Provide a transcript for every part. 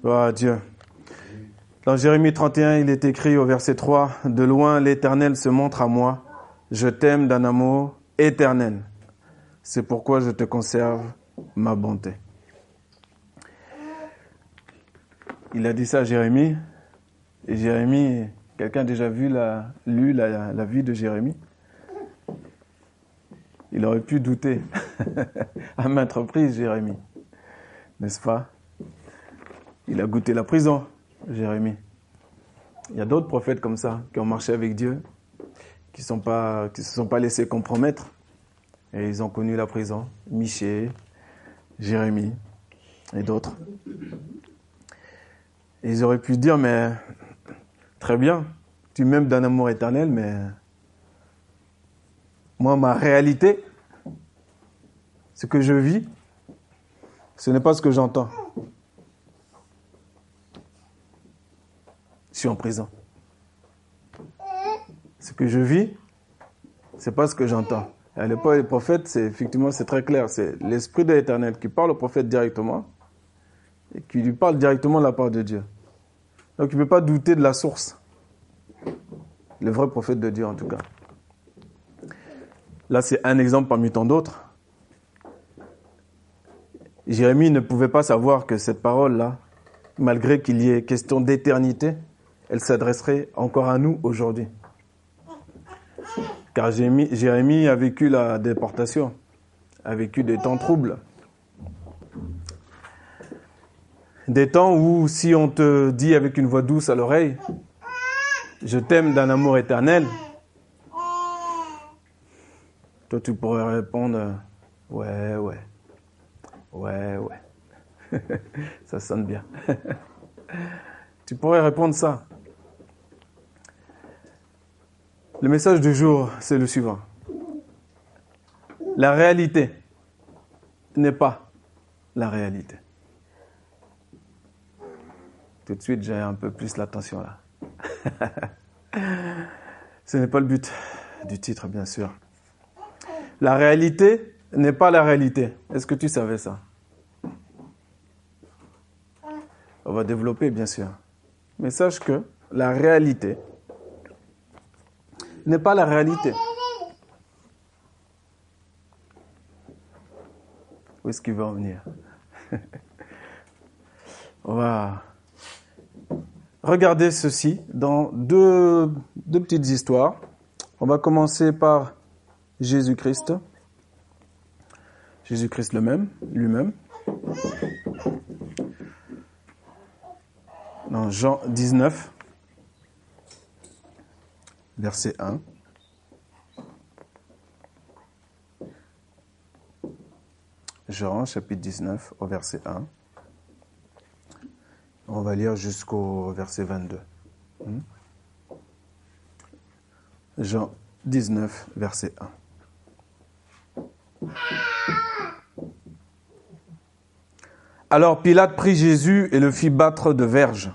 Gloire à Dieu. Dans Jérémie 31, il est écrit au verset 3, De loin l'Éternel se montre à moi, je t'aime d'un amour éternel. C'est pourquoi je te conserve ma bonté. Il a dit ça à Jérémie. Et Jérémie, quelqu'un a déjà vu la, lu la, la vie de Jérémie? Il aurait pu douter à maintes reprises, Jérémie. N'est-ce pas? Il a goûté la prison, Jérémie. Il y a d'autres prophètes comme ça qui ont marché avec Dieu, qui ne se sont pas laissés compromettre. Et ils ont connu la prison. Michée, Jérémie et d'autres. Ils auraient pu dire, mais très bien, tu m'aimes d'un amour éternel, mais moi, ma réalité, ce que je vis, ce n'est pas ce que j'entends. En prison. Ce que je vis, c'est pas ce que j'entends. À l'époque des prophètes, c'est effectivement c'est très clair. C'est l'esprit de l'Éternel qui parle au prophète directement et qui lui parle directement la part de Dieu. Donc il ne peut pas douter de la source. Le vrai prophète de Dieu en tout cas. Là, c'est un exemple parmi tant d'autres. Jérémie ne pouvait pas savoir que cette parole-là, malgré qu'il y ait question d'éternité, elle s'adresserait encore à nous aujourd'hui. Car Jérémie a vécu la déportation, a vécu des temps troubles. Des temps où si on te dit avec une voix douce à l'oreille, je t'aime d'un amour éternel, toi tu pourrais répondre, ouais, ouais, ouais, ouais. ça sonne bien. tu pourrais répondre ça. Le message du jour, c'est le suivant. La réalité n'est pas la réalité. Tout de suite, j'ai un peu plus l'attention là. Ce n'est pas le but du titre, bien sûr. La réalité n'est pas la réalité. Est-ce que tu savais ça? On va développer, bien sûr. Mais sache que la réalité n'est pas la réalité. Où est-ce qu'il va en venir? On va regarder ceci dans deux, deux petites histoires. On va commencer par Jésus-Christ. Jésus-Christ le même, lui-même. Dans Jean 19 verset 1. Jean chapitre 19 au verset 1. On va lire jusqu'au verset 22. Hmm? Jean 19, verset 1. Alors Pilate prit Jésus et le fit battre de verges.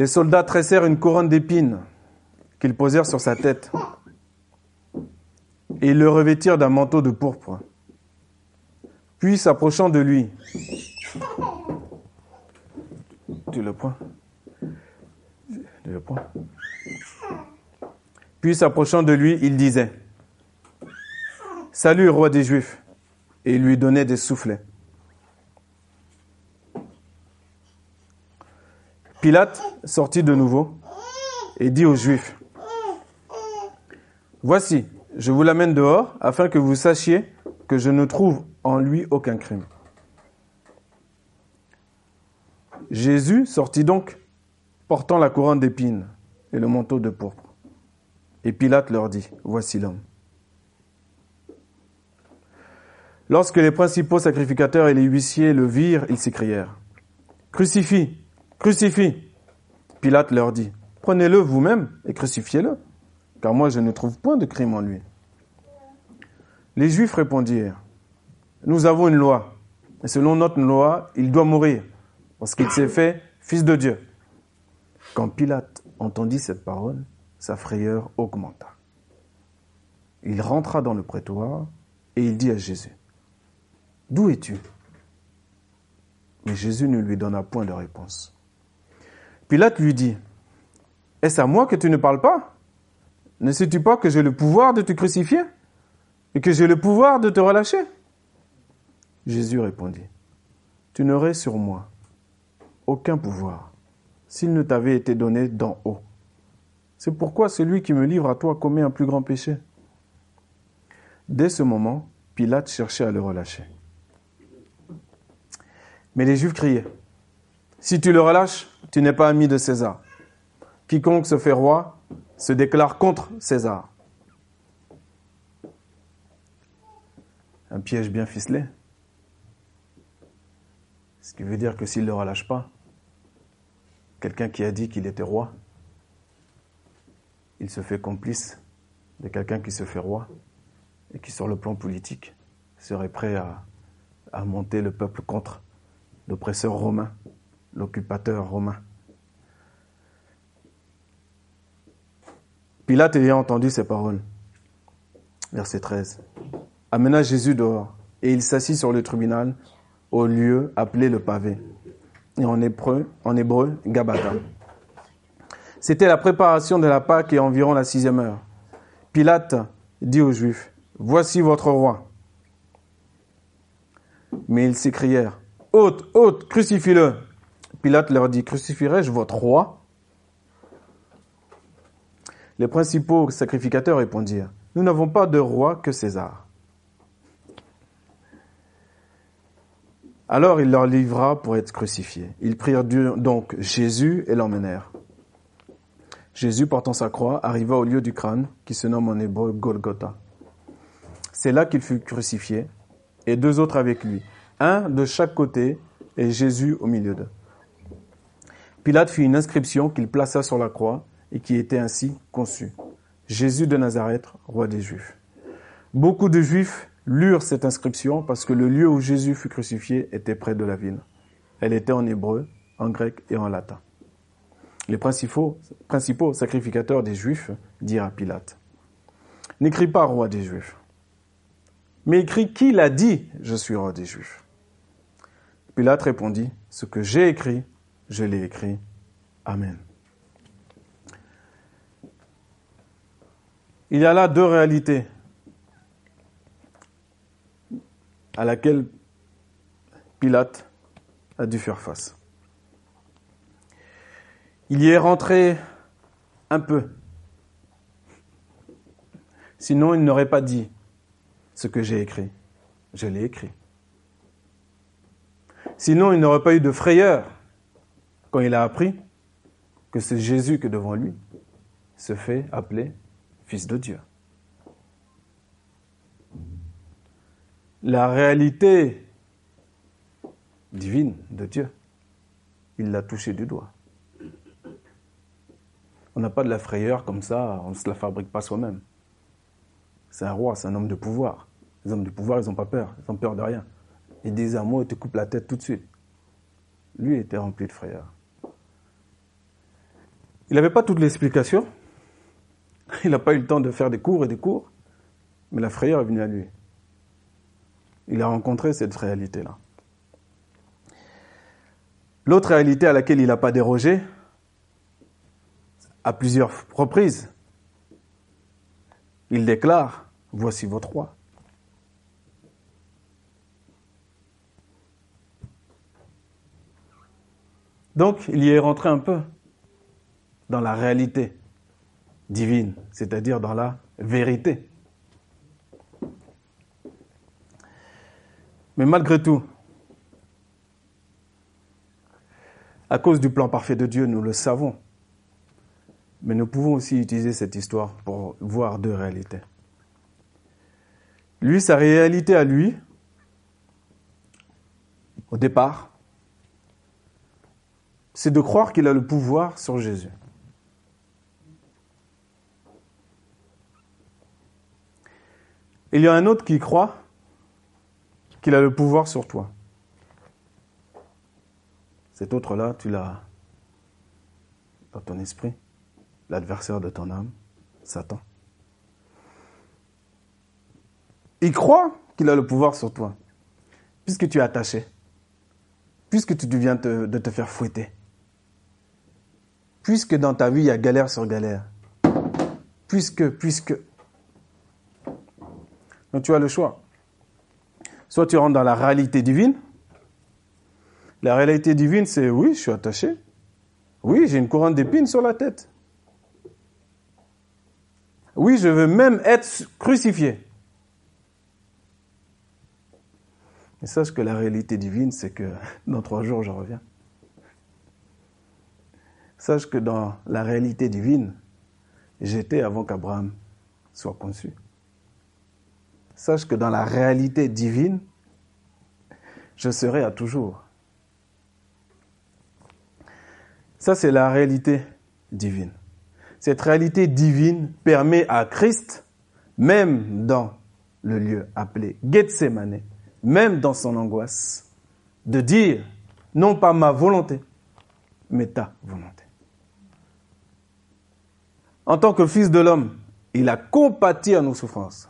Les soldats tressèrent une couronne d'épines qu'ils posèrent sur sa tête et ils le revêtirent d'un manteau de pourpre. Puis s'approchant de lui, tu le prends? Tu le prends? Puis s'approchant de lui, il disait Salut, roi des Juifs et lui donnait des soufflets. Pilate sortit de nouveau et dit aux Juifs, Voici, je vous l'amène dehors afin que vous sachiez que je ne trouve en lui aucun crime. Jésus sortit donc, portant la couronne d'épines et le manteau de pourpre. Et Pilate leur dit, Voici l'homme. Lorsque les principaux sacrificateurs et les huissiers le virent, ils s'écrièrent, Crucifie, Crucifie. Pilate leur dit, prenez-le vous-même et crucifiez-le, car moi je ne trouve point de crime en lui. Les Juifs répondirent, nous avons une loi, et selon notre loi, il doit mourir, parce qu'il s'est fait fils de Dieu. Quand Pilate entendit cette parole, sa frayeur augmenta. Il rentra dans le prétoire et il dit à Jésus, D'où es-tu? Mais Jésus ne lui donna point de réponse. Pilate lui dit, Est-ce à moi que tu ne parles pas? Ne sais-tu pas que j'ai le pouvoir de te crucifier et que j'ai le pouvoir de te relâcher? Jésus répondit, Tu n'aurais sur moi aucun pouvoir s'il ne t'avait été donné d'en haut. C'est pourquoi celui qui me livre à toi commet un plus grand péché. Dès ce moment, Pilate cherchait à le relâcher. Mais les Juifs criaient, Si tu le relâches, tu n'es pas ami de César. Quiconque se fait roi se déclare contre César. Un piège bien ficelé. Ce qui veut dire que s'il ne relâche pas, quelqu'un qui a dit qu'il était roi, il se fait complice de quelqu'un qui se fait roi et qui, sur le plan politique, serait prêt à, à monter le peuple contre l'oppresseur romain, l'occupateur romain. Pilate ayant entendu ces paroles, verset 13, amena Jésus dehors et il s'assit sur le tribunal au lieu appelé le pavé, et en hébreu, en Gabata. C'était la préparation de la Pâque et environ la sixième heure. Pilate dit aux Juifs, Voici votre roi. Mais ils s'écrièrent, Hôte, hôte, crucifie-le. Pilate leur dit, Crucifierai-je votre roi? Les principaux sacrificateurs répondirent, Nous n'avons pas de roi que César. Alors il leur livra pour être crucifié. Ils prirent donc Jésus et l'emmenèrent. Jésus, portant sa croix, arriva au lieu du crâne, qui se nomme en hébreu Golgotha. C'est là qu'il fut crucifié, et deux autres avec lui, un de chaque côté, et Jésus au milieu d'eux. Pilate fit une inscription qu'il plaça sur la croix, et qui était ainsi conçue. Jésus de Nazareth, roi des Juifs. Beaucoup de Juifs lurent cette inscription parce que le lieu où Jésus fut crucifié était près de la ville. Elle était en hébreu, en grec et en latin. Les principaux, principaux sacrificateurs des Juifs dirent à Pilate, N'écris pas roi des Juifs, mais écris qui l'a dit, je suis roi des Juifs. Pilate répondit, Ce que j'ai écrit, je l'ai écrit. Amen. Il y a là deux réalités à laquelle Pilate a dû faire face. Il y est rentré un peu. Sinon, il n'aurait pas dit ce que j'ai écrit. Je l'ai écrit. Sinon, il n'aurait pas eu de frayeur quand il a appris que c'est Jésus que devant lui se fait appeler Fils de Dieu. la réalité divine de Dieu. Il l'a touché du doigt. On n'a pas de la frayeur comme ça, on ne se la fabrique pas soi-même. C'est un roi, c'est un homme de pouvoir. Les hommes de pouvoir, ils n'ont pas peur, ils n'ont peur de rien. Ils disent un mot, ils te coupent la tête tout de suite. Lui était rempli de frayeur. Il n'avait pas toute l'explication. Il n'a pas eu le temps de faire des cours et des cours. Mais la frayeur est venue à lui il a rencontré cette réalité-là. L'autre réalité à laquelle il n'a pas dérogé, à plusieurs reprises, il déclare, voici votre roi. Donc, il y est rentré un peu dans la réalité divine, c'est-à-dire dans la vérité. Mais malgré tout, à cause du plan parfait de Dieu, nous le savons. Mais nous pouvons aussi utiliser cette histoire pour voir deux réalités. Lui, sa réalité à lui, au départ, c'est de croire qu'il a le pouvoir sur Jésus. Il y a un autre qui croit qu'il a le pouvoir sur toi. Cet autre-là, tu l'as dans ton esprit, l'adversaire de ton âme, Satan. Il croit qu'il a le pouvoir sur toi, puisque tu es attaché. puisque tu viens de te faire fouetter, puisque dans ta vie il y a galère sur galère, puisque, puisque. Donc tu as le choix. Soit tu rentres dans la réalité divine. La réalité divine, c'est oui, je suis attaché. Oui, j'ai une couronne d'épines sur la tête. Oui, je veux même être crucifié. Mais sache que la réalité divine, c'est que dans trois jours, je reviens. Sache que dans la réalité divine, j'étais avant qu'Abraham soit conçu. Sache que dans la réalité divine, je serai à toujours. Ça, c'est la réalité divine. Cette réalité divine permet à Christ, même dans le lieu appelé Gethsemane, même dans son angoisse, de dire, non pas ma volonté, mais ta volonté. En tant que fils de l'homme, il a compati à nos souffrances.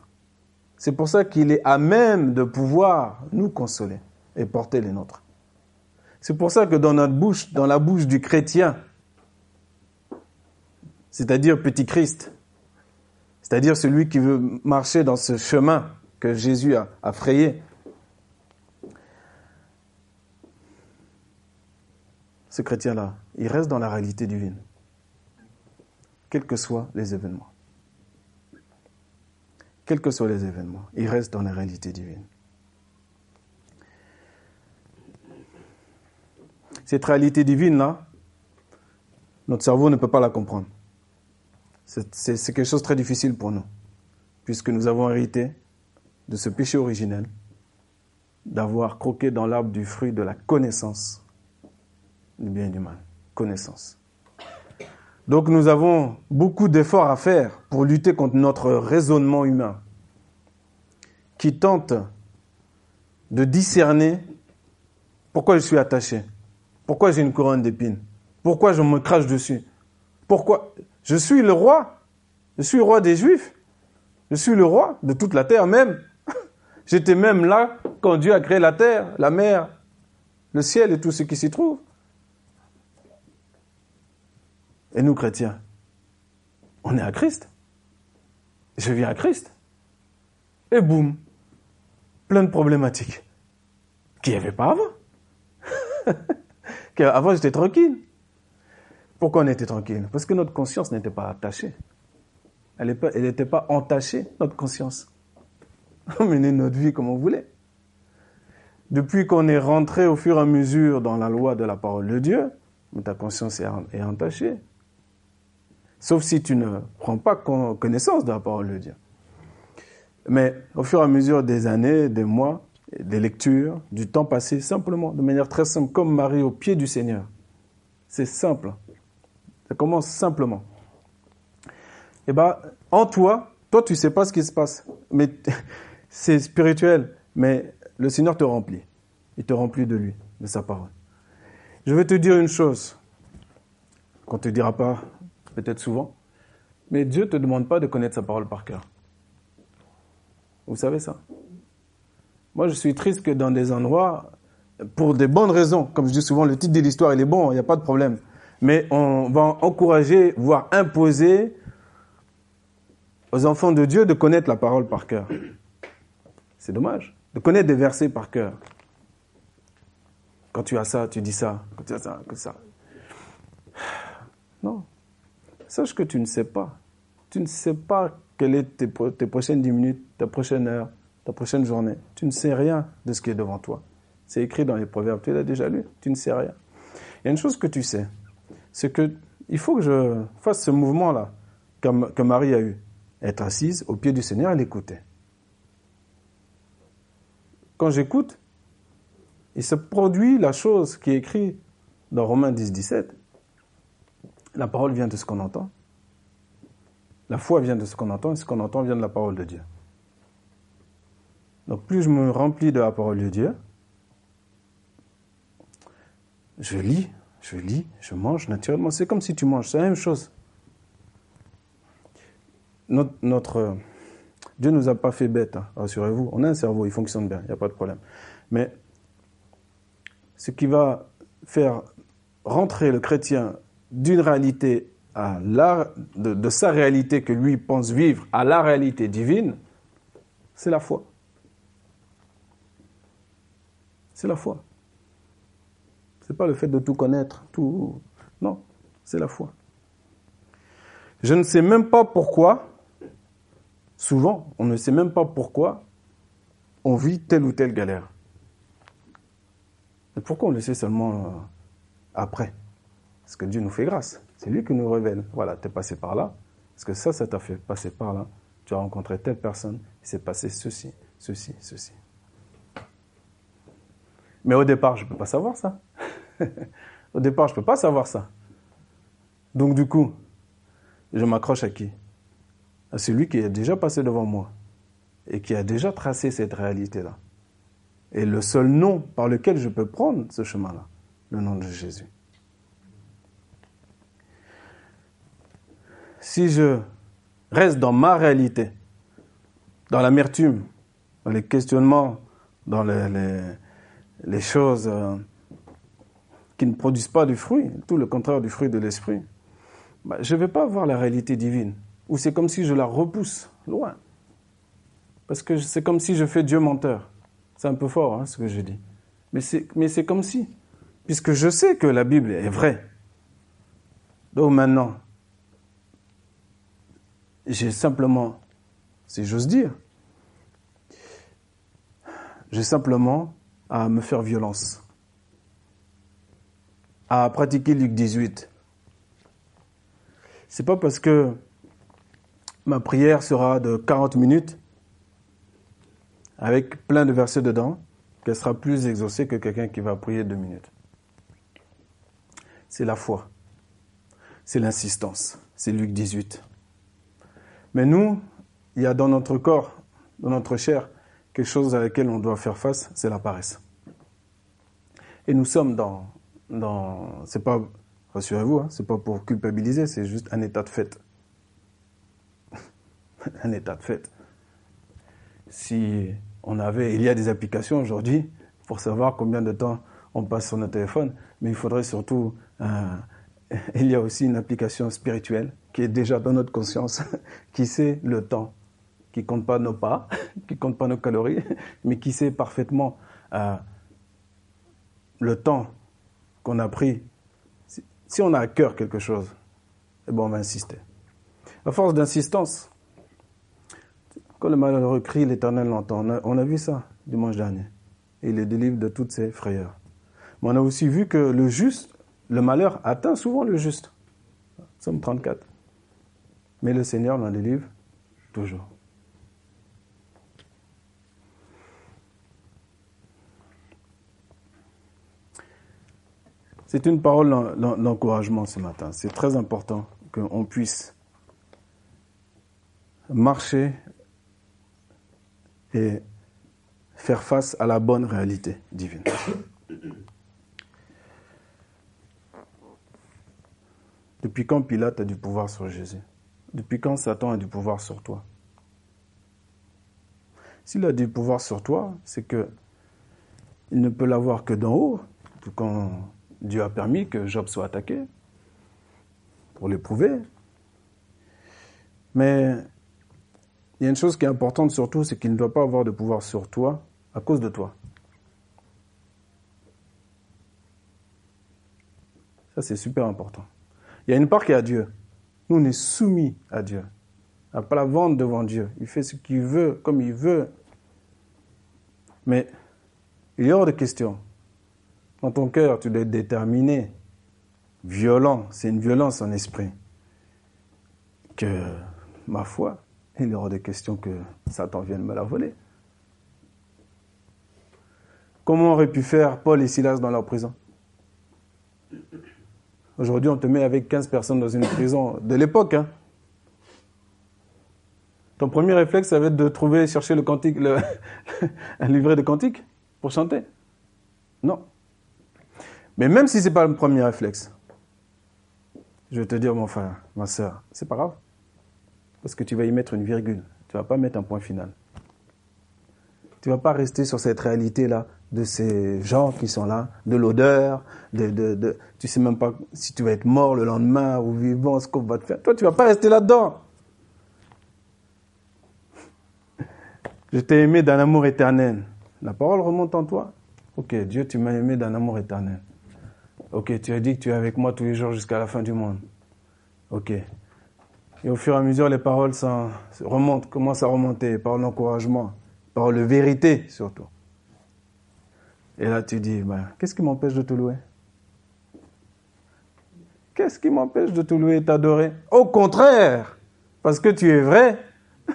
C'est pour ça qu'il est à même de pouvoir nous consoler et porter les nôtres. C'est pour ça que dans notre bouche, dans la bouche du chrétien, c'est-à-dire petit Christ, c'est-à-dire celui qui veut marcher dans ce chemin que Jésus a, a frayé, ce chrétien-là, il reste dans la réalité divine, quels que soient les événements. Quels que soient les événements, il reste dans la réalité divine. Cette réalité divine-là, notre cerveau ne peut pas la comprendre. C'est quelque chose de très difficile pour nous, puisque nous avons hérité de ce péché originel, d'avoir croqué dans l'arbre du fruit de la connaissance du bien et du mal. Connaissance. Donc nous avons beaucoup d'efforts à faire pour lutter contre notre raisonnement humain, qui tente de discerner pourquoi je suis attaché, pourquoi j'ai une couronne d'épines, pourquoi je me crache dessus, pourquoi je suis le roi. Je suis le roi des Juifs. Je suis le roi de toute la terre même. J'étais même là quand Dieu a créé la terre, la mer, le ciel et tout ce qui s'y trouve. Et nous, chrétiens, on est à Christ. Je viens à Christ. Et boum, plein de problématiques qu'il n'y avait pas avant. avant, j'étais tranquille. Pourquoi on était tranquille? Parce que notre conscience n'était pas attachée. Elle n'était pas entachée, notre conscience. On menait notre vie comme on voulait. Depuis qu'on est rentré au fur et à mesure dans la loi de la parole de Dieu, ta conscience est entachée. Sauf si tu ne prends pas connaissance de la parole de Dieu. Mais au fur et à mesure des années, des mois, des lectures, du temps passé, simplement, de manière très simple, comme Marie au pied du Seigneur. C'est simple. Ça commence simplement. Eh ben, en toi, toi, tu sais pas ce qui se passe. Mais c'est spirituel. Mais le Seigneur te remplit. Il te remplit de lui, de sa parole. Je vais te dire une chose qu'on te dira pas peut-être souvent. Mais Dieu ne te demande pas de connaître sa parole par cœur. Vous savez ça? Moi, je suis triste que dans des endroits, pour des bonnes raisons, comme je dis souvent, le titre de l'histoire, il est bon, il n'y a pas de problème mais on va encourager, voire imposer aux enfants de Dieu de connaître la parole par cœur. C'est dommage. De connaître des versets par cœur. Quand tu as ça, tu dis ça. Quand tu as ça, que ça. Non. Sache que tu ne sais pas. Tu ne sais pas quelles sont tes, prochaines dix minutes, ta prochaine heure, ta prochaine journée. Tu ne sais rien de ce qui est devant toi. C'est écrit dans les proverbes. Tu l'as déjà lu? Tu ne sais rien. Il y a une chose que tu sais c'est que il faut que je fasse ce mouvement-là que, Marie a eu. Être assise au pied du Seigneur et l'écouter. Quand j'écoute, il se produit la chose qui est écrite dans Romains 10, 17. La parole vient de ce qu'on entend. La foi vient de ce qu'on entend et ce qu'on entend vient de la parole de Dieu. Donc plus je me remplis de la parole de Dieu, je lis je lis, je mange naturellement. C'est comme si tu manges, c'est la même chose. Notre, Dieu ne nous a pas fait bête, hein, rassurez-vous. On a un cerveau, il fonctionne bien, il n'y a pas de problème. Mais ce qui va faire rentrer le chrétien d'une réalité à la, de, sa réalité que lui pense vivre à la réalité divine, c'est la foi. C'est la foi. C'est pas le fait de tout connaître, tout. Non, c'est la foi. Je ne sais même pas pourquoi, souvent, on ne sait même pas pourquoi on vit telle ou telle galère. Et pourquoi on le sait seulement euh, après? Parce que Dieu nous fait grâce. C'est lui qui nous révèle. Voilà, tu es passé par là. Parce que ça, ça t'a fait passer par là. Tu as rencontré telle personne. Il s'est passé ceci, ceci, ceci. Mais au départ, je ne peux pas savoir ça. au départ, je ne peux pas savoir ça. Donc du coup, je m'accroche à qui? À celui qui est déjà passé devant moi et qui a déjà tracé cette réalité-là. Et le seul nom par lequel je peux prendre ce chemin-là, le nom de Jésus. Si je reste dans ma réalité, dans l'amertume, dans les questionnements, dans les, choses euh, qui ne produisent pas du fruit, tout le contraire du fruit de l'esprit, bah, je ne vais pas voir la réalité divine. Ou c'est comme si je la repousse loin. Parce que c'est comme si je fais Dieu menteur. C'est un peu fort hein, ce que je dis. Mais c'est comme si. Puisque je sais que la Bible est vraie. Donc maintenant, j'ai simplement, si j'ose dire, j'ai simplement à me faire violence, à pratiquer Luc 18. C'est pas parce que ma prière sera de 40 minutes avec plein de versets dedans, qu'elle sera plus exaucée que quelqu'un qui va prier deux minutes. C'est la foi. C'est l'insistance. C'est Luc 18. Mais nous, il y a dans notre corps, dans notre chair, quelque chose à laquelle on doit faire face, c'est la paresse. Et nous sommes dans, dans c'est pas, rassurez-vous, hein, c'est pas pour culpabiliser, c'est juste un état de fait. un état de fait. Si on avait, il y a des applications aujourd'hui pour savoir combien de temps on passe sur notre téléphone, mais il faudrait surtout, euh, il y a aussi une application spirituelle qui est déjà dans notre conscience, qui sait le temps, qui compte pas nos pas, qui compte pas nos calories, mais qui sait parfaitement euh, le temps qu'on a pris. Si, on a à cœur quelque chose, eh ben on va insister. À force d'insistance, quand le malheureux crie, l'Éternel l'entend. On a, vu ça dimanche dernier. Il le délivre de toutes ses frayeurs. Mais on a aussi vu que le juste, le malheur atteint souvent le juste. Somme 34. Mais le Seigneur l'en délivre toujours. C'est une parole d'encouragement ce matin. C'est très important qu'on puisse marcher et faire face à la bonne réalité divine. Depuis quand Pilate a du pouvoir sur Jésus? Depuis quand Satan a du pouvoir sur toi? S'il a du pouvoir sur toi, c'est que il ne peut l'avoir que d'en haut, tout quand Dieu a permis que Job soit attaqué, pour l'éprouver. Mais il y a une chose qui est importante surtout, c'est qu'il ne doit pas avoir de pouvoir sur toi à cause de toi. Ça, c'est super important. Il y a une part qui est à Dieu. Nous, on est soumis à Dieu. N'a pas la vente devant Dieu. Il fait ce qu'il veut, comme il veut. Mais il y hors de question. Dans ton cœur, tu dois être déterminé, violent. C'est une violence en esprit. Que, ma foi, il y aura des questions que Satan vienne me la voler. Comment aurait pu faire Paul et Silas dans leur prison? Aujourd'hui, on te met avec 15 personnes dans une prison de l'époque. Hein. Ton premier réflexe, ça va être de trouver, chercher le cantique, un livret de cantiques pour chanter. Non. Mais même si ce n'est pas le premier réflexe, je vais te dire, mon frère, ma soeur, c'est pas grave. Parce que tu vas y mettre une virgule. Tu ne vas pas mettre un point final. Tu vas pas rester sur cette réalité-là de ces gens qui sont là, de l'odeur, de, de, de, tu sais même pas si tu vas être mort le lendemain ou vivant, ce qu'on va te faire. Toi, tu vas pas rester là-dedans. Je t'ai aimé d'un amour éternel. La parole remonte en toi. Ok, Dieu, tu m'as aimé d'un amour éternel. Ok, tu as dit que tu es avec moi tous les jours jusqu'à la fin du monde. Ok. Et au fur et à mesure, les paroles remontent, commencent à remonter, paroles d'encouragement, paroles de vérité surtout. Et là, tu dis, ben, qu'est-ce qui m'empêche de te louer? Qu'est-ce qui m'empêche de te louer et t'adorer? Au contraire, parce que tu es vrai,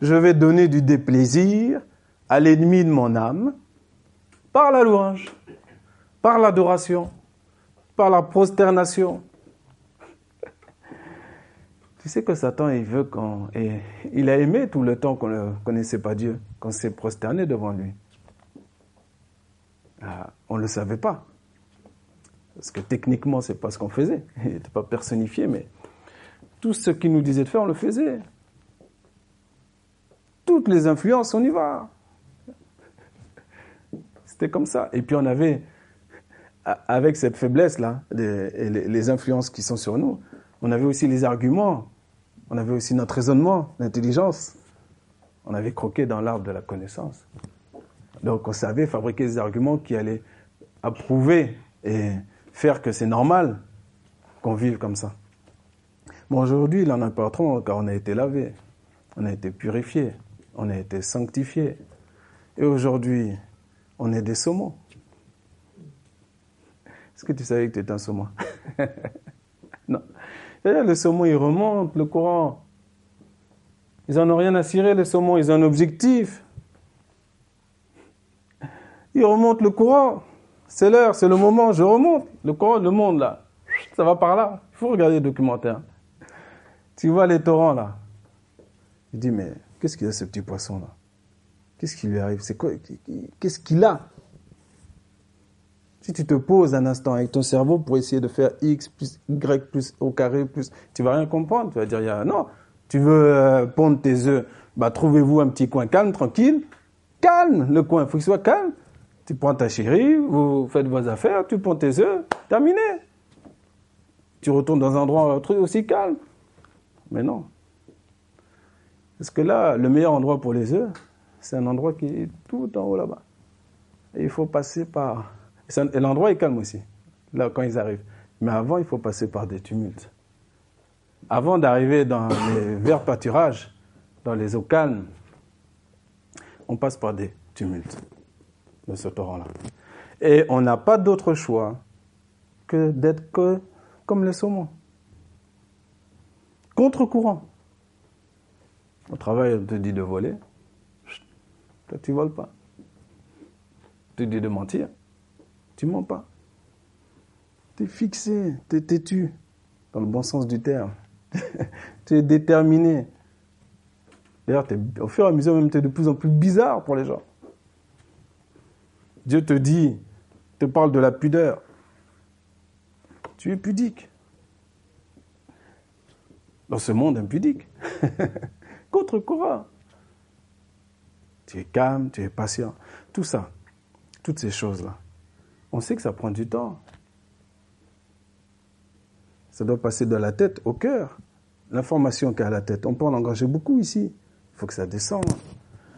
je vais donner du déplaisir à l'ennemi de mon âme par la louange, par l'adoration, par la prosternation. Tu sais que Satan, il veut qu'on... Il a aimé tout le temps qu'on ne connaissait pas Dieu, qu'on s'est prosterné devant lui. Ah, on ne le savait pas. Parce que techniquement, c'est pas ce qu'on faisait. Il n'était pas personnifié, mais tout ce qu'il nous disait de faire, on le faisait. Toutes les influences, on y va. C'était comme ça. Et puis on avait, avec cette faiblesse-là, les, les, influences qui sont sur nous, on avait aussi les arguments, on avait aussi notre raisonnement, l'intelligence. On avait croqué dans l'arbre de la connaissance. Donc on savait fabriquer des arguments qui allaient approuver et faire que c'est normal qu'on vive comme ça. Bon, aujourd'hui, il n'en a pas trop, car on a été lavé, on a été purifié, on a été sanctifié. Et aujourd'hui, on est des saumons. Est-ce que tu savais que tu étais un saumon? Non. Le saumon, il remonte le courant. Ils n'en ont rien à cirer, les saumons, ils ont un objectif. Il remonte le courant. C'est l'heure, c'est le moment, je remonte. Le courant, le monde là. Ça va par là. Il faut regarder le documentaire. Tu vois les torrents là. Il dit, mais qu'est-ce qu'il a ce petit poisson là? Qu'est-ce qui lui arrive? C'est quoi? Qu'est-ce qu'il a? Si tu te poses un instant avec ton cerveau pour essayer de faire x plus y plus au carré plus, tu vas rien comprendre. Tu vas dire, non, tu veux euh, pondre tes œufs, bah trouvez-vous un petit coin calme, tranquille. Calme le coin, il faut qu'il soit calme. Tu prends ta chérie, vous faites vos affaires, tu prends tes œufs, terminé. Tu retournes dans un endroit aussi calme. Mais non. Parce que là, le meilleur endroit pour les œufs, c'est un endroit qui est tout en haut là-bas. Il faut passer par... Et l'endroit est calme aussi, là, quand ils arrivent. Mais avant, il faut passer par des tumultes. Avant d'arriver dans les verts pâturages, dans les eaux calmes, on passe par des tumultes de ce torrent-là. Et on n'a pas d'autre choix que d'être comme les saumons. Contre-courant. Au travail, on te dit de voler. Toi, tu voles pas. Tu te dis de mentir. Tu mens pas. Tu es fixé, tu es têtu, dans le bon sens du terme. tu es déterminé. D'ailleurs, au fur et à mesure, même, tu es de plus en plus bizarre pour les gens. Dieu te dit, te parle de la pudeur. Tu es pudique. Dans ce monde impudique. Contre-courant. Tu es calme, tu es patient. Tout ça, toutes ces choses-là. On sait que ça prend du temps. Ça doit passer de la tête au cœur. L'information qui est à la tête, on peut en engager beaucoup ici. Il faut que ça descende.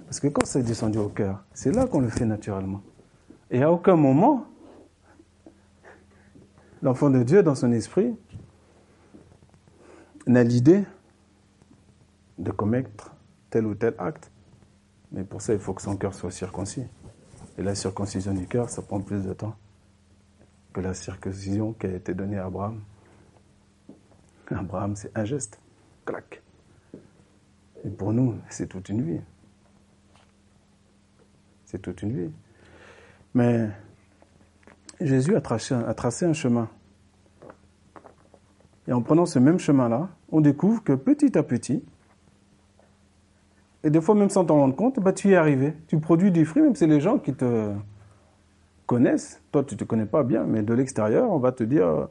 Parce que quand c'est descendu au cœur, c'est là qu'on le fait naturellement. Et à aucun moment, l'enfant de Dieu, dans son esprit, n'a l'idée de commettre tel ou tel acte. Mais pour ça, il faut que son cœur soit circoncis. Et la circoncision du cœur, ça prend plus de temps que la circoncision qui a été donnée à Abraham. Abraham, c'est un geste. Clac. Et pour nous, c'est toute une vie. C'est toute une vie. Mais Jésus a tracé, un chemin. Et en prenant ce même chemin-là, on découvre que petit à petit, et des fois même sans t'en rendre compte, bah, tu y es arrivé. Tu produis du fruit, même si c'est les gens qui te connaissent. Toi, tu ne te connais pas bien, mais de l'extérieur, on va te dire,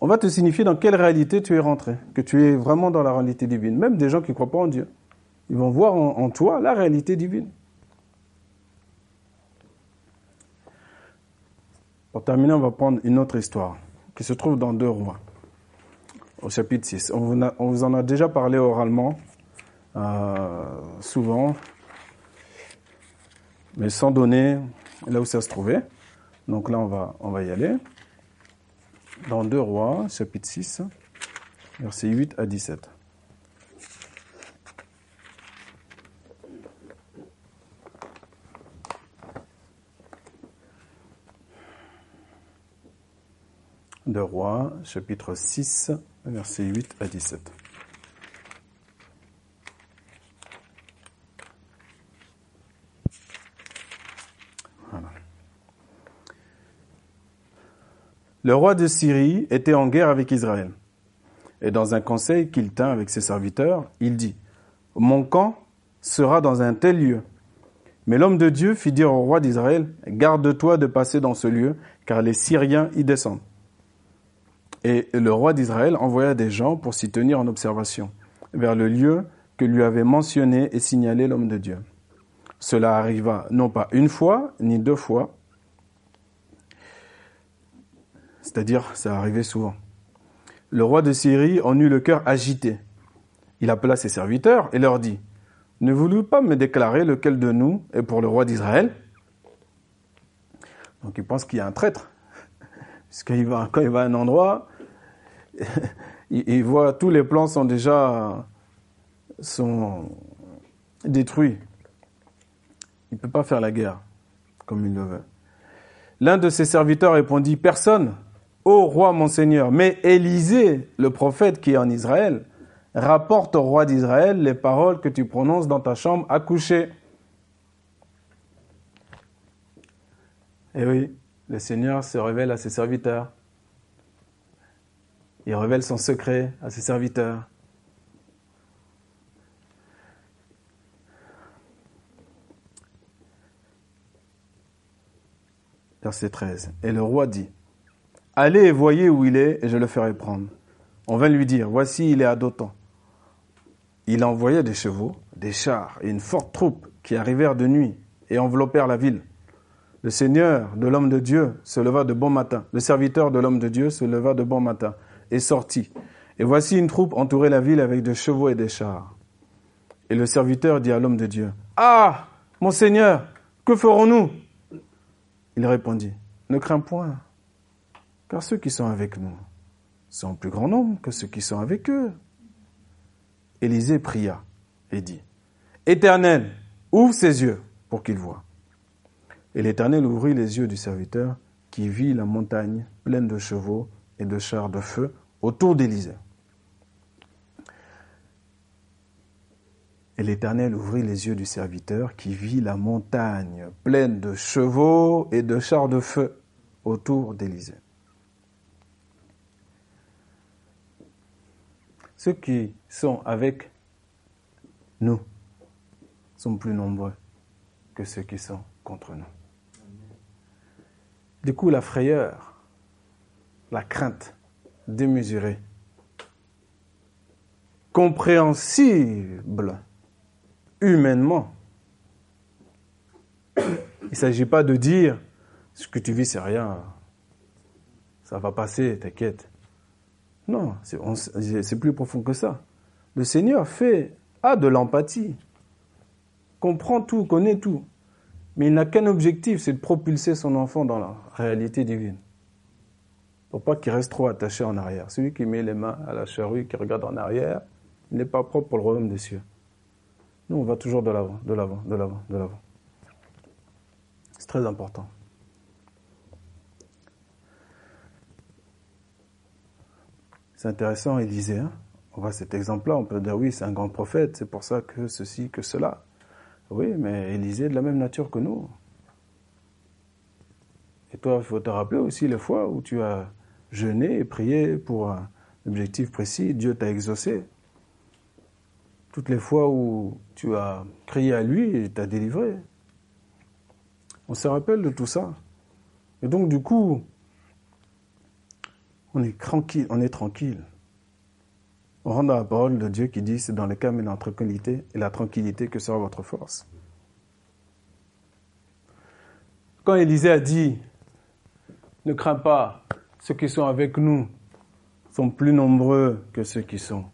on va te signifier dans quelle réalité tu es rentré, que tu es vraiment dans la réalité divine. Même des gens qui ne croient pas en Dieu. Ils vont voir en, toi la réalité divine. Pour terminer, on va prendre une autre histoire qui se trouve dans Deux Rois, au chapitre 6. On vous, en a déjà parlé oralement, euh, souvent, mais sans donner là où ça se trouvait. Donc là, on va, on va y aller. Dans Deux Rois, chapitre 6, versets 8 à 17. De Rois, chapitre 6, versets 8 à 17. Le roi de Syrie était en guerre avec Israël. Et dans un conseil qu'il tint avec ses serviteurs, il dit, Mon camp sera dans un tel lieu. Mais l'homme de Dieu fit dire au roi d'Israël, Garde-toi de passer dans ce lieu, car les Syriens y descendent. Et le roi d'Israël envoya des gens pour s'y tenir en observation, vers le lieu que lui avait mentionné et signalé l'homme de Dieu. Cela arriva non pas une fois, ni deux fois, c'est-à-dire ça arrivait souvent. Le roi de Syrie en eut le cœur agité. Il appela ses serviteurs et leur dit, Ne voulez pas me déclarer lequel de nous est pour le roi d'Israël? Donc il pense qu'il y a un traître. Va, quand il va à un endroit, il, voit tous les plans sont déjà détruits. Il ne peut pas faire la guerre comme il le veut. L'un de ses serviteurs répondit, Personne, ô roi mon Seigneur, mais Élisée, le prophète qui est en Israël, rapporte au roi d'Israël les paroles que tu prononces dans ta chambre à coucher. Et eh oui, le Seigneur se révèle à ses serviteurs. Il révèle son secret à ses serviteurs. Verset 13. Et le roi dit, Allez et voyez où il est, et je le ferai prendre. On vint lui dire, Voici, il est à Dotan. Il envoya des chevaux, des chars et une forte troupe qui arrivèrent de nuit et enveloppèrent la ville. Le Seigneur de l'homme de Dieu se leva de bon matin. Le serviteur de l'homme de Dieu se leva de bon matin et sortit. Et voici une troupe entourait la ville avec des chevaux et des chars. Et le serviteur dit à l'homme de Dieu, Ah, mon Seigneur, que ferons-nous? Il répondit, Ne crains point, car ceux qui sont avec nous sont plus grand nombre que ceux qui sont avec eux. Élisée pria et dit, Éternel, ouvre ses yeux pour qu'il voie. Et l'Éternel ouvrit les yeux du serviteur qui vit la montagne pleine de chevaux et de chars de feu autour d'Élisée. Et l'Éternel ouvrit les yeux du serviteur qui vit la montagne pleine de chevaux et de chars de feu autour d'Élisée. Ceux qui sont avec nous sont plus nombreux que ceux qui sont contre nous. Du coup, la frayeur, la crainte démesurée, compréhensible humainement. Il ne s'agit pas de dire ce que tu vis, c'est rien. Ça va passer, t'inquiète. Non, c'est plus profond que ça. Le Seigneur fait, a de l'empathie, comprend tout, connaît tout. Mais il n'a qu'un objectif, c'est de propulser son enfant dans la réalité divine. Pour pas qu'il reste trop attaché en arrière. Celui qui met les mains à la charrue, qui regarde en arrière, il n'est pas propre pour le royaume des cieux. Nous, on va toujours de l'avant, de l'avant, de l'avant, de l'avant. C'est très important. C'est intéressant, Élisée. Hein on voit cet exemple-là, on peut dire oui, c'est un grand prophète, c'est pour ça que ceci, que cela. Oui, mais Élisée est de la même nature que nous. Et toi, il faut te rappeler aussi les fois où tu as jeûné et prié pour un objectif précis, Dieu t'a exaucé. Toutes les fois où tu as crié à lui, il t'a délivré. On se rappelle de tout ça. Et donc, du coup, on est tranquille, on est tranquille. On rentre dans la parole de Dieu qui dit c'est dans le calme et la tranquillité et la tranquillité que sera votre force. Quand Élisée a dit ne crains pas, ceux qui sont avec nous sont plus nombreux que ceux qui sont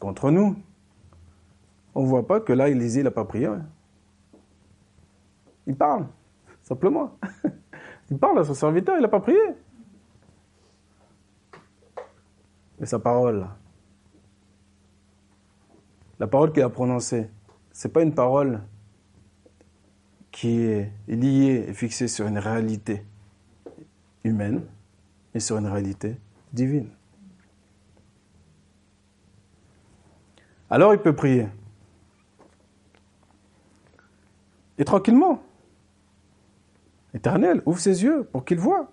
contre nous. On ne voit pas que là, Élisée n'a pas prié. Hein. Il parle, simplement. Il parle à son serviteur, il n'a pas prié. Mais sa parole, la parole qu'il a prononcée, ce n'est pas une parole qui est liée et fixée sur une réalité humaine, mais sur une réalité divine. Alors il peut prier. Et tranquillement. Éternel, ouvre ses yeux pour qu'il voit.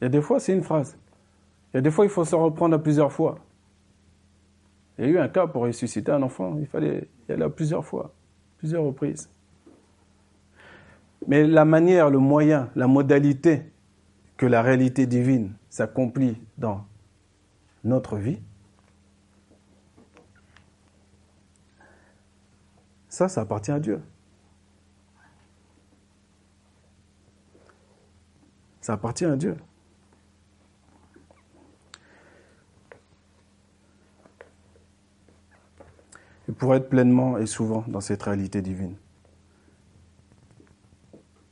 Il y a des fois, c'est une phrase. Il y a des fois, il faut se reprendre à plusieurs fois. Il y a eu un cas pour ressusciter un enfant, il fallait y aller à plusieurs fois, plusieurs reprises. Mais la manière, le moyen, la modalité que la réalité divine s'accomplit dans notre vie, ça, ça appartient à Dieu. Ça appartient à Dieu. Et pour être pleinement et souvent dans cette réalité divine,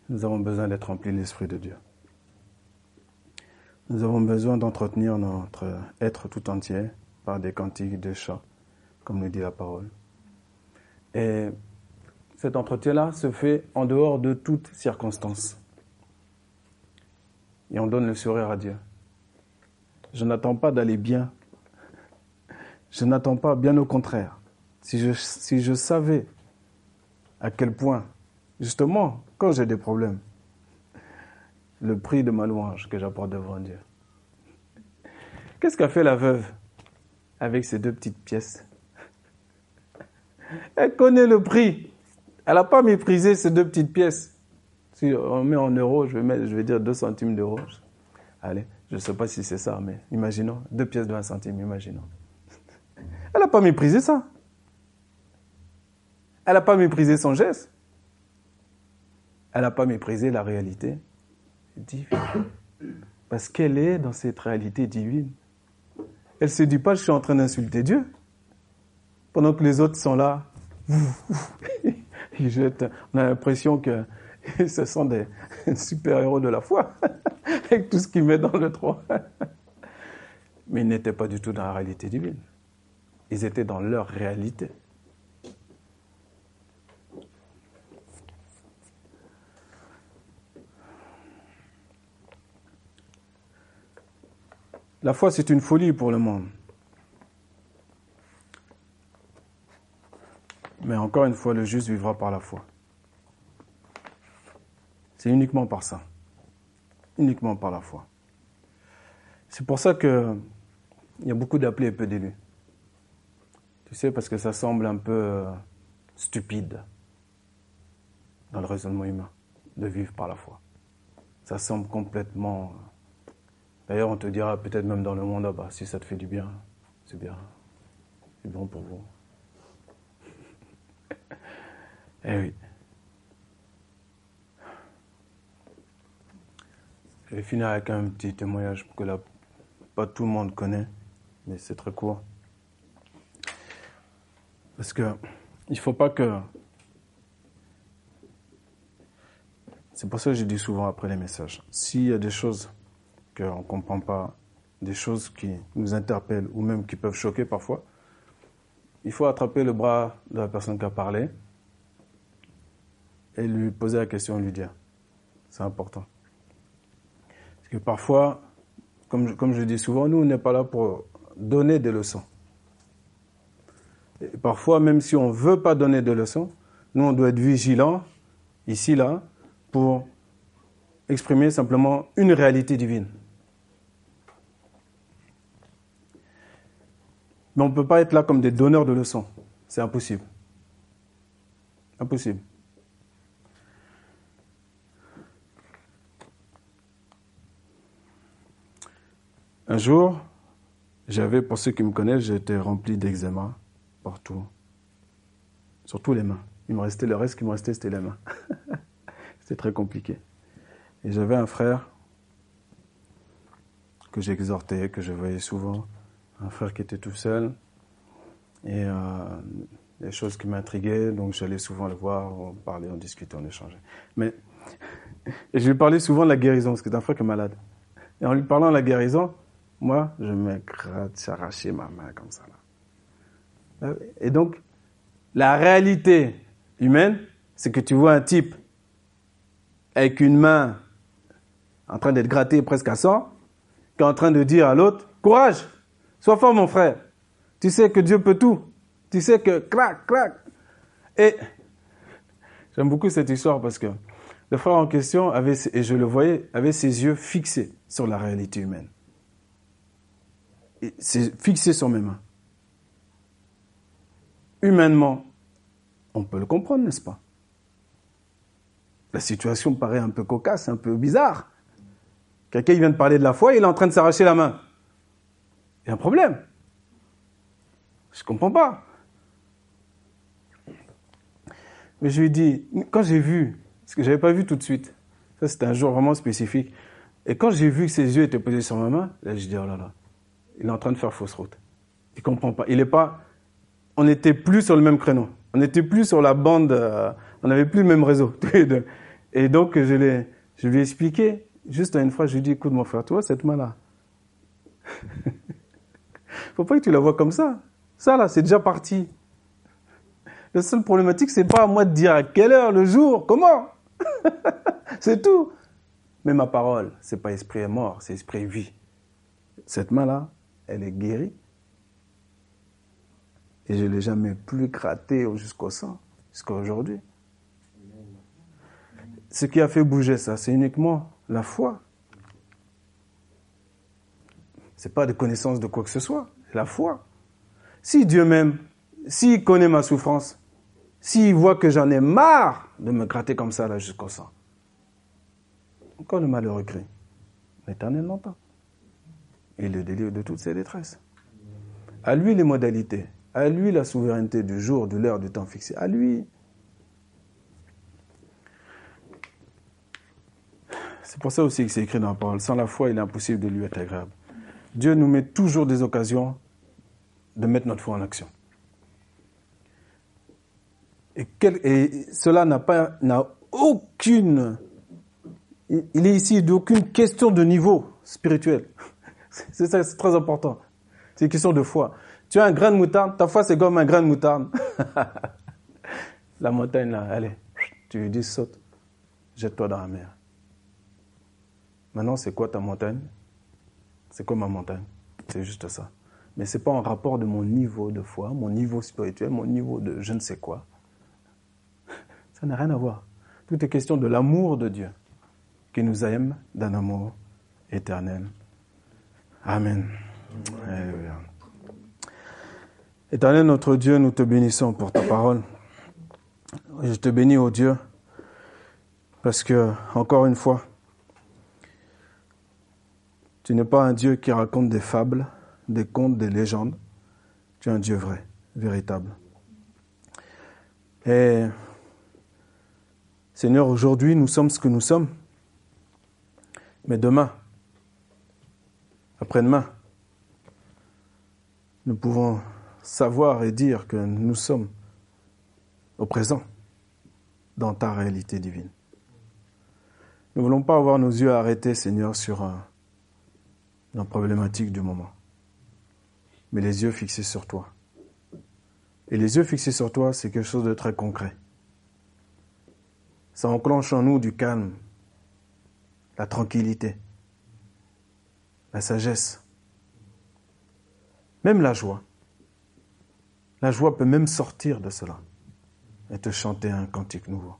nous avons besoin d'être remplis de l'Esprit de Dieu. Nous avons besoin d'entretenir notre être tout entier par des cantiques, des chants, comme nous dit la parole. Et cet entretien-là se fait en dehors de toute circonstance. Et on donne le sourire à Dieu. Je n'attends pas d'aller bien. Je n'attends pas, bien au contraire. Si je, si je savais à quel point, justement, quand j'ai des problèmes, le prix de ma louange que j'apporte devant Dieu. Qu'est-ce qu'a fait la veuve avec ces deux petites pièces? Elle connaît le prix. Elle n'a pas méprisé ces deux petites pièces. Si on met en euros, je vais, mettre, dire 2 centimes d'euros. Allez, je ne sais pas si c'est ça, mais imaginons, deux pièces de 20 centimes, imaginons. Elle n'a pas méprisé ça. Elle n'a pas méprisé son geste. Elle n'a pas méprisé la réalité divine. Parce qu'elle est dans cette réalité divine. Elle ne se dit pas, je suis en train d'insulter Dieu. Pendant que les autres sont là. On a l'impression que ce sont des super-héros de la foi, avec tout ce qu'ils mettent dans le trône. Mais ils n'étaient pas du tout dans la réalité divine. Ils étaient dans leur réalité. La foi, c'est une folie pour le monde. Mais encore une fois, le juste vivra par la foi. C'est uniquement par ça. Uniquement par la foi. C'est pour ça qu'il y a beaucoup d'appelés et peu d'élus. Tu sais, parce que ça semble un peu euh, stupide dans le raisonnement humain de vivre par la foi. Ça semble complètement D'ailleurs, on te dira peut-être même dans le monde, ah bah, si ça te fait du bien, c'est bien. C'est bon pour vous. eh oui. Je vais finir avec un petit témoignage que là, pas tout le monde connaît, mais c'est très court. Parce que il ne faut pas que. C'est pour ça que je dis souvent après les messages. S'il y a des choses qu'on ne comprend pas des choses qui nous interpellent ou même qui peuvent choquer parfois, il faut attraper le bras de la personne qui a parlé et lui poser la question lui dire. C'est important. Parce que parfois, comme, comme je dis souvent, nous, on n'est pas là pour donner des leçons. Et parfois, même si on ne veut pas donner de leçons, nous, on doit être vigilant, ici, là, pour exprimer simplement une réalité divine. Mais on ne peut pas être là comme des donneurs de leçons. C'est impossible. Impossible. Un jour, j'avais, pour ceux qui me connaissent, j'étais rempli d'eczéma partout. Surtout les mains. Il me restait, le reste qui me restait, c'était les mains. c'était très compliqué. Et j'avais un frère que j'exhortais, que je voyais souvent, un frère qui était tout seul, et euh, des choses qui m'intriguaient, donc j'allais souvent le voir, on parlait, on discutait, on échangeait. Mais et je lui parlais souvent de la guérison, parce que c'est un frère qui est malade. Et en lui parlant de la guérison, moi, je me gratte, j'arrachais ma main comme ça. Là. Et donc, la réalité humaine, c'est que tu vois un type avec une main en train d'être gratté presque à sang, qui est en train de dire à l'autre, courage, sois fort mon frère, tu sais que Dieu peut tout, tu sais que clac, clac. Et j'aime beaucoup cette histoire parce que le frère en question avait, et je le voyais, avait ses yeux fixés sur la réalité humaine. C'est fixé sur mes mains. Humainement, on peut le comprendre, n'est-ce pas? La situation paraît un peu cocasse, un peu bizarre. Quelqu'un vient de parler de la foi, il est en train de s'arracher la main. Y a un problème. Je ne comprends pas. Mais je lui dis, quand j'ai vu, ce que je n'avais pas vu tout de suite, ça c'était un jour vraiment spécifique, et quand j'ai vu que ses yeux étaient posés sur ma main, là je dis, oh là là, il est en train de faire fausse route. Il comprend pas. Il est pas, on n'était plus sur le même créneau. On n'était plus sur la bande, euh, on n'avait plus le même réseau, Et donc je, je lui ai expliqué, Juste une fois, je lui dis, écoute mon frère, toi, cette main-là, faut pas que tu la vois comme ça. Ça, là, c'est déjà parti. La seule problématique, c'est pas à moi de dire à quelle heure, le jour, comment. c'est tout. Mais ma parole, c'est pas esprit mort, c'est esprit vie. Cette main-là, elle est guérie. Et je ne l'ai jamais plus grattée jusqu'au sang, jusqu'à aujourd'hui. Ce qui a fait bouger ça, c'est uniquement la foi. C'est pas de connaissance de quoi que ce soit, la foi. Si Dieu m'aime, s'il connaît ma souffrance, s'il voit que j'en ai marre de me gratter comme ça jusqu'au sang, encore le malheureux crie. L'éternel l'entend. Il le délivre de toutes ses détresses. À lui les modalités, à lui la souveraineté du jour, de l'heure, du temps fixé, à lui. C'est pour ça aussi que c'est écrit dans la parole. Sans la foi, il est impossible de lui être agréable. Dieu nous met toujours des occasions de mettre notre foi en action. Et, cela n'a pas, n'a aucune, il est ici d'aucune question de niveau spirituel. C'est ça, c'est très important. C'est une question de foi. Tu as un grain de moutarde, ta foi c'est comme un grain de moutarde. la montagne là, allez, tu lui dis saute, jette-toi dans la mer. Maintenant, c'est quoi ta montagne? C'est quoi ma montagne C'est juste ça. Mais ce n'est pas en rapport de mon niveau de foi, mon niveau spirituel, mon niveau de je ne sais quoi. Ça n'a rien à voir. Tout est question de l'amour de Dieu qui nous aime d'un amour éternel. Amen. Éternel notre Dieu, nous te bénissons pour ta parole. Je te bénis, ô Dieu, parce que, encore une fois, tu n'es pas un Dieu qui raconte des fables, des contes, des légendes. Tu es un Dieu vrai, véritable. Et Seigneur, aujourd'hui, nous sommes ce que nous sommes. Mais demain, après-demain, nous pouvons savoir et dire que nous sommes au présent dans ta réalité divine. Nous ne voulons pas avoir nos yeux arrêtés, Seigneur, sur un, la problématique du moment. Mais les yeux fixés sur toi. Et les yeux fixés sur toi, c'est quelque chose de très concret. Ça enclenche en nous du calme, la tranquillité, la sagesse, même la joie. La joie peut même sortir de cela et te chanter un cantique nouveau.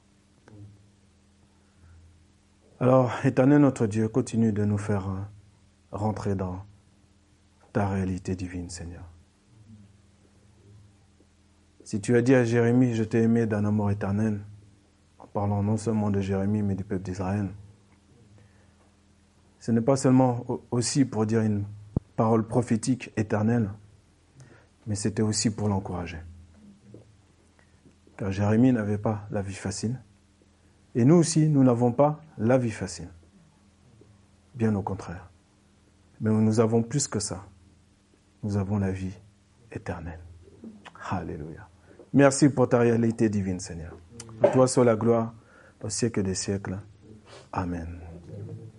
Alors, éternel notre Dieu, continue de nous faire rentrer dans ta réalité divine, Seigneur. Si tu as dit à Jérémie, je t'ai aimé d'un amour éternel, en parlant non seulement de Jérémie, mais du peuple d'Israël, ce n'est pas seulement aussi pour dire une parole prophétique éternelle, mais c'était aussi pour l'encourager. Car Jérémie n'avait pas la vie facile. Et nous aussi, nous n'avons pas la vie facile. Bien au contraire. Mais nous avons plus que ça. Nous avons la vie éternelle. Alléluia. Merci pour ta réalité divine, Seigneur. Toi soit la gloire au siècle des siècles. Amen.